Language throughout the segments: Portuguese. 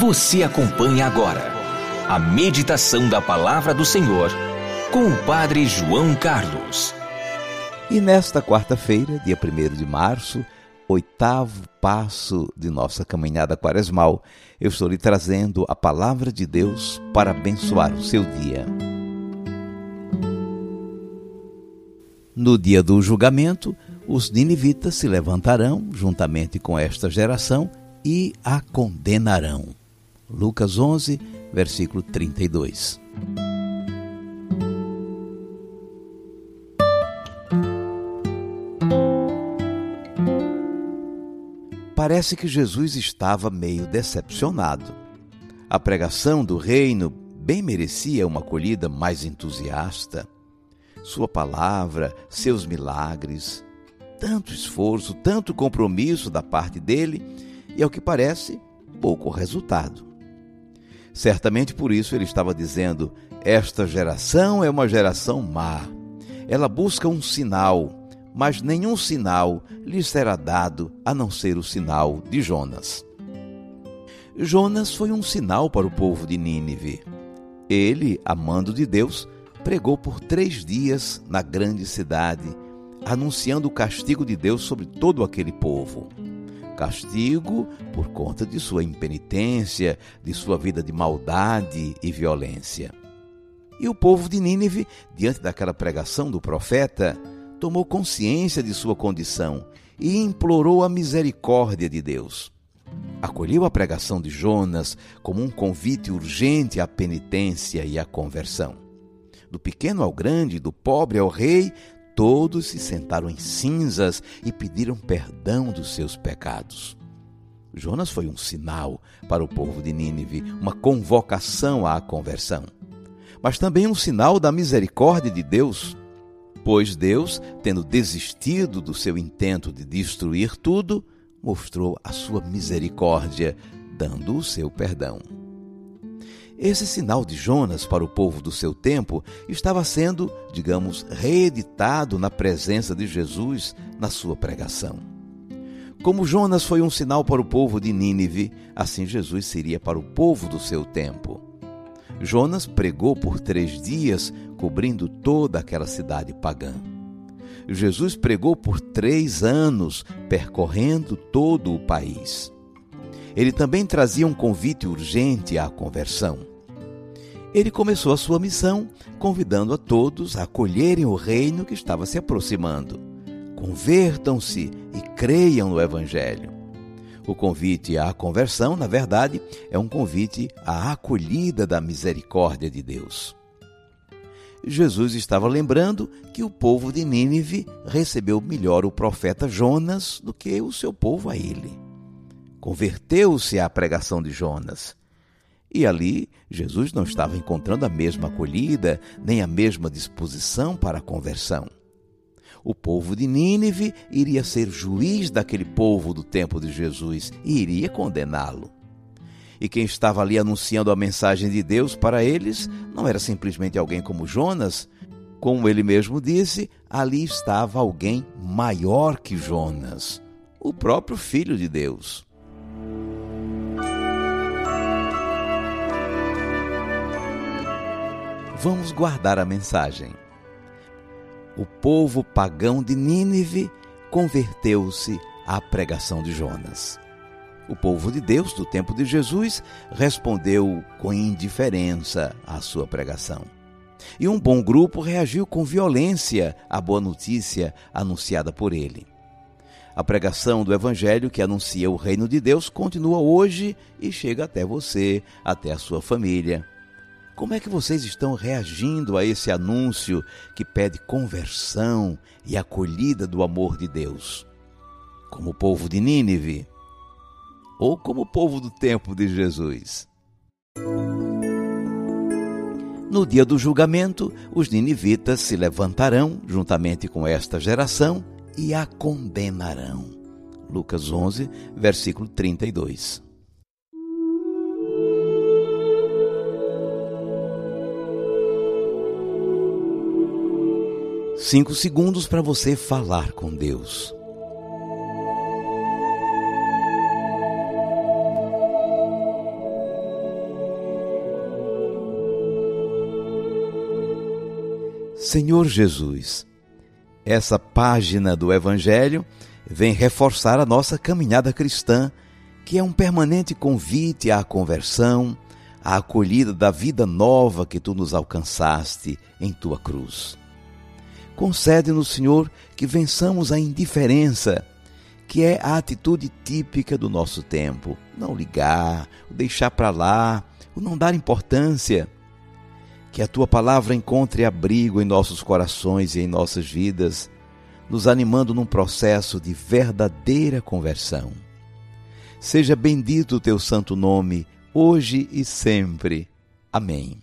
Você acompanha agora a meditação da palavra do Senhor com o Padre João Carlos. E nesta quarta-feira, dia 1 de março, oitavo passo de nossa caminhada quaresmal, eu estou lhe trazendo a palavra de Deus para abençoar o seu dia. No dia do julgamento, os ninivitas se levantarão juntamente com esta geração e a condenarão. Lucas 11, versículo 32. Parece que Jesus estava meio decepcionado. A pregação do reino bem merecia uma acolhida mais entusiasta. Sua palavra, seus milagres, tanto esforço, tanto compromisso da parte dele e, ao que parece, pouco resultado. Certamente por isso ele estava dizendo: Esta geração é uma geração má. Ela busca um sinal, mas nenhum sinal lhe será dado a não ser o sinal de Jonas. Jonas foi um sinal para o povo de Nínive. Ele, amando de Deus, pregou por três dias na grande cidade, anunciando o castigo de Deus sobre todo aquele povo castigo por conta de sua impenitência, de sua vida de maldade e violência. E o povo de Nínive, diante daquela pregação do profeta, tomou consciência de sua condição e implorou a misericórdia de Deus. Acolheu a pregação de Jonas como um convite urgente à penitência e à conversão. Do pequeno ao grande, do pobre ao rei, todos se sentaram em cinzas e pediram perdão dos seus pecados. Jonas foi um sinal para o povo de Nínive, uma convocação à conversão, mas também um sinal da misericórdia de Deus, pois Deus, tendo desistido do seu intento de destruir tudo, mostrou a sua misericórdia, dando o seu perdão. Esse sinal de Jonas para o povo do seu tempo estava sendo, digamos, reeditado na presença de Jesus na sua pregação. Como Jonas foi um sinal para o povo de Nínive, assim Jesus seria para o povo do seu tempo. Jonas pregou por três dias, cobrindo toda aquela cidade pagã. Jesus pregou por três anos, percorrendo todo o país. Ele também trazia um convite urgente à conversão ele começou a sua missão convidando a todos a acolherem o reino que estava se aproximando. Convertam-se e creiam no Evangelho. O convite à conversão, na verdade, é um convite à acolhida da misericórdia de Deus. Jesus estava lembrando que o povo de Nínive recebeu melhor o profeta Jonas do que o seu povo a ele. Converteu-se à pregação de Jonas e ali, Jesus não estava encontrando a mesma acolhida, nem a mesma disposição para a conversão. O povo de Nínive iria ser juiz daquele povo do tempo de Jesus e iria condená-lo. E quem estava ali anunciando a mensagem de Deus para eles não era simplesmente alguém como Jonas. Como ele mesmo disse, ali estava alguém maior que Jonas, o próprio Filho de Deus. Vamos guardar a mensagem. O povo pagão de Nínive converteu-se à pregação de Jonas. O povo de Deus do tempo de Jesus respondeu com indiferença à sua pregação. E um bom grupo reagiu com violência à boa notícia anunciada por ele. A pregação do Evangelho que anuncia o reino de Deus continua hoje e chega até você, até a sua família. Como é que vocês estão reagindo a esse anúncio que pede conversão e acolhida do amor de Deus? Como o povo de Nínive? Ou como o povo do tempo de Jesus? No dia do julgamento, os ninivitas se levantarão juntamente com esta geração e a condenarão. Lucas 11, versículo 32. Cinco segundos para você falar com Deus. Senhor Jesus, essa página do Evangelho vem reforçar a nossa caminhada cristã, que é um permanente convite à conversão, à acolhida da vida nova que tu nos alcançaste em tua cruz. Concede-nos, Senhor, que vençamos a indiferença, que é a atitude típica do nosso tempo. Não ligar, deixar para lá, o não dar importância. Que a tua palavra encontre abrigo em nossos corações e em nossas vidas, nos animando num processo de verdadeira conversão. Seja bendito o teu santo nome, hoje e sempre. Amém.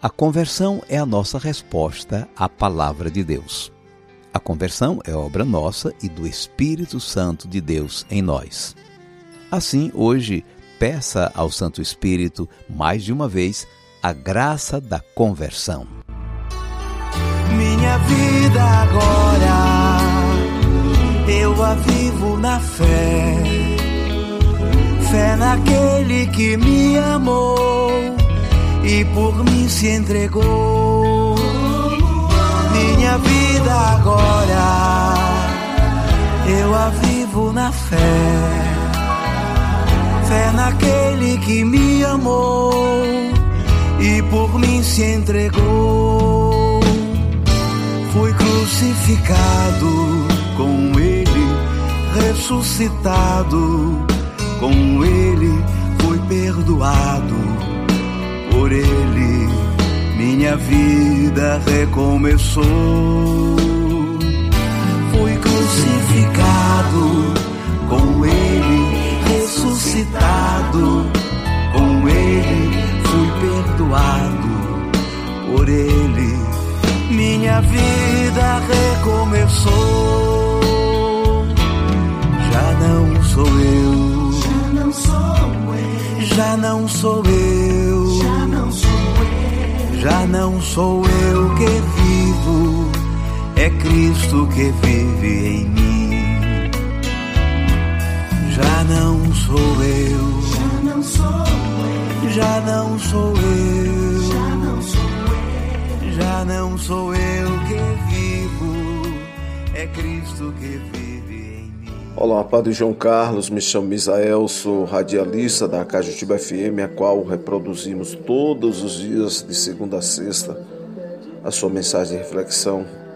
A conversão é a nossa resposta à palavra de Deus. A conversão é obra nossa e do Espírito Santo de Deus em nós. Assim, hoje, peça ao Santo Espírito, mais de uma vez, a graça da conversão. Minha vida agora, eu a vivo na fé, fé naquele que me amou e por mim se entregou. Minha vida agora eu a vivo na fé, fé naquele que me amou e por mim se entregou. Fui crucificado com ele, ressuscitado com ele, fui perdoado por ele minha vida recomeçou. Fui crucificado com ele, ressuscitado com ele, fui perdoado por ele. Minha vida recomeçou. Já não sou eu. Já não sou eu. Já não sou eu que vive em mim. Já não sou eu, já não sou eu, já não sou eu, já não sou eu, já não sou eu que vivo, é Cristo que vive em mim. Olá, Padre João Carlos, me chamo Misael, sou radialista da Cajutiba FM, a qual reproduzimos todos os dias, de segunda a sexta, a sua mensagem de reflexão.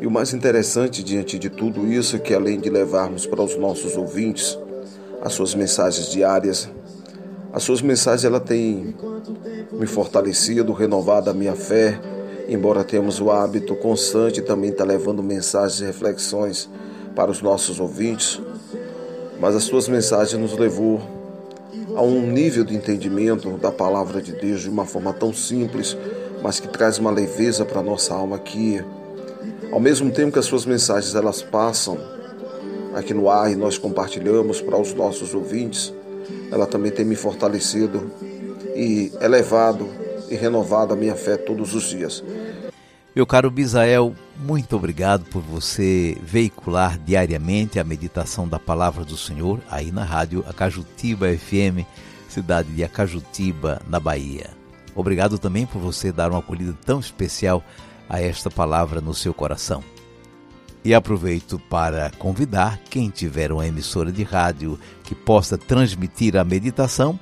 E o mais interessante diante de tudo isso é que, além de levarmos para os nossos ouvintes as suas mensagens diárias, as suas mensagens ela têm me fortalecido, renovado a minha fé, embora tenhamos o hábito constante também tá levando mensagens e reflexões para os nossos ouvintes, mas as suas mensagens nos levou a um nível de entendimento da palavra de Deus de uma forma tão simples, mas que traz uma leveza para a nossa alma que, ao mesmo tempo que as suas mensagens elas passam aqui no ar e nós compartilhamos para os nossos ouvintes, ela também tem me fortalecido e elevado e renovado a minha fé todos os dias. Meu caro Bisael, muito obrigado por você veicular diariamente a meditação da palavra do Senhor aí na rádio Acajutiba FM, cidade de Acajutiba, na Bahia. Obrigado também por você dar uma acolhida tão especial a esta palavra no seu coração. E aproveito para convidar quem tiver uma emissora de rádio que possa transmitir a meditação,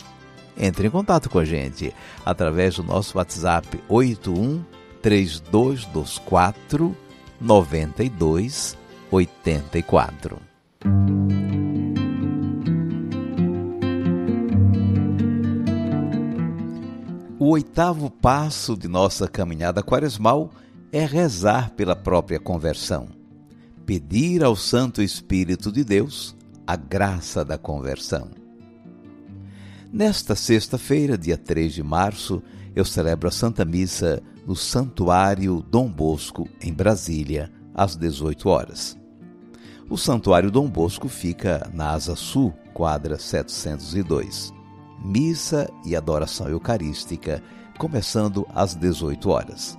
entre em contato com a gente através do nosso WhatsApp 81 3224 9284. O oitavo passo de nossa caminhada quaresmal é rezar pela própria conversão. Pedir ao Santo Espírito de Deus a graça da conversão. Nesta sexta-feira, dia 3 de março, eu celebro a Santa Missa no Santuário Dom Bosco, em Brasília, às 18 horas. O Santuário Dom Bosco fica na Asa Sul, quadra 702. Missa e adoração eucarística, começando às 18 horas.